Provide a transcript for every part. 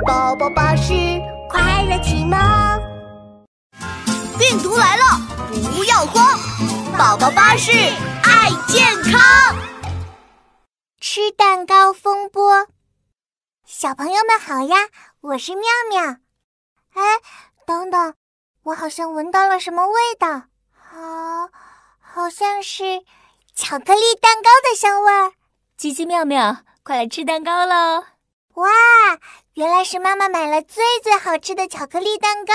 宝宝巴士快乐启蒙。病毒来了，不要慌！宝宝巴士爱健康。吃蛋糕风波，小朋友们好呀，我是妙妙。哎，等等，我好像闻到了什么味道，好，好像是巧克力蛋糕的香味儿。奇奇妙妙，快来吃蛋糕喽！哇，原来是妈妈买了最最好吃的巧克力蛋糕！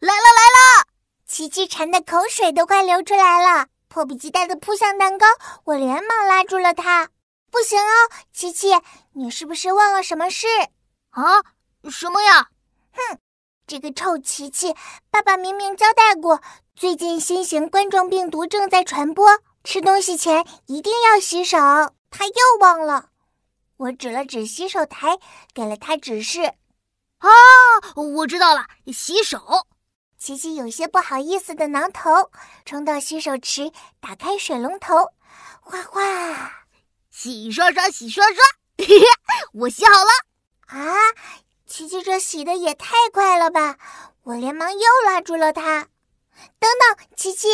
来了来了！琪琪馋的口水都快流出来了，迫不及待的扑向蛋糕，我连忙拉住了他。不行哦，琪琪，你是不是忘了什么事？啊？什么呀？哼，这个臭琪琪，爸爸明明交代过，最近新型冠状病毒正在传播，吃东西前一定要洗手，他又忘了。我指了指洗手台，给了他指示。啊，我知道了，洗手。琪琪有些不好意思的挠头，冲到洗手池，打开水龙头，哗哗，洗刷刷，洗刷刷。嘿嘿，我洗好了。啊，琪琪这洗的也太快了吧！我连忙又拉住了他。等等，琪琪，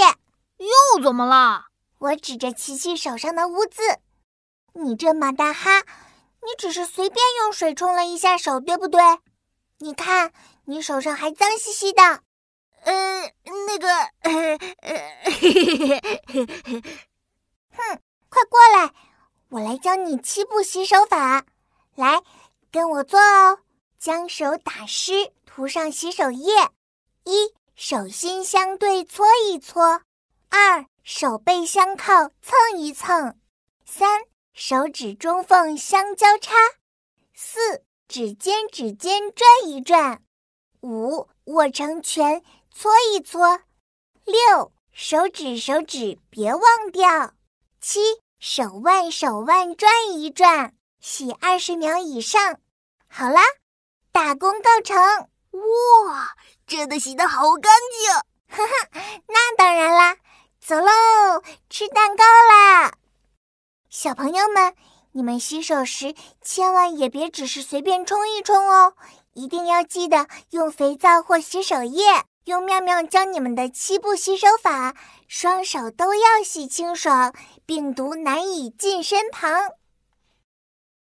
又怎么了？我指着琪琪手上的污渍，你这马大哈！你只是随便用水冲了一下手，对不对？你看，你手上还脏兮兮的。呃，那个，哼，快过来，我来教你七步洗手法。来，跟我做哦。将手打湿，涂上洗手液。一，手心相对搓一搓。二，手背相靠蹭一蹭。三。手指中缝相交叉，四指尖指尖转一转，五握成拳搓一搓，六手指手指别忘掉，七手腕手腕转一转，洗二十秒以上。好啦，大功告成！哇，真的洗得好干净！哈哈，那当然啦，走喽，吃蛋糕啦！小朋友们，你们洗手时千万也别只是随便冲一冲哦，一定要记得用肥皂或洗手液，用妙妙教你们的七步洗手法，双手都要洗清爽，病毒难以近身旁。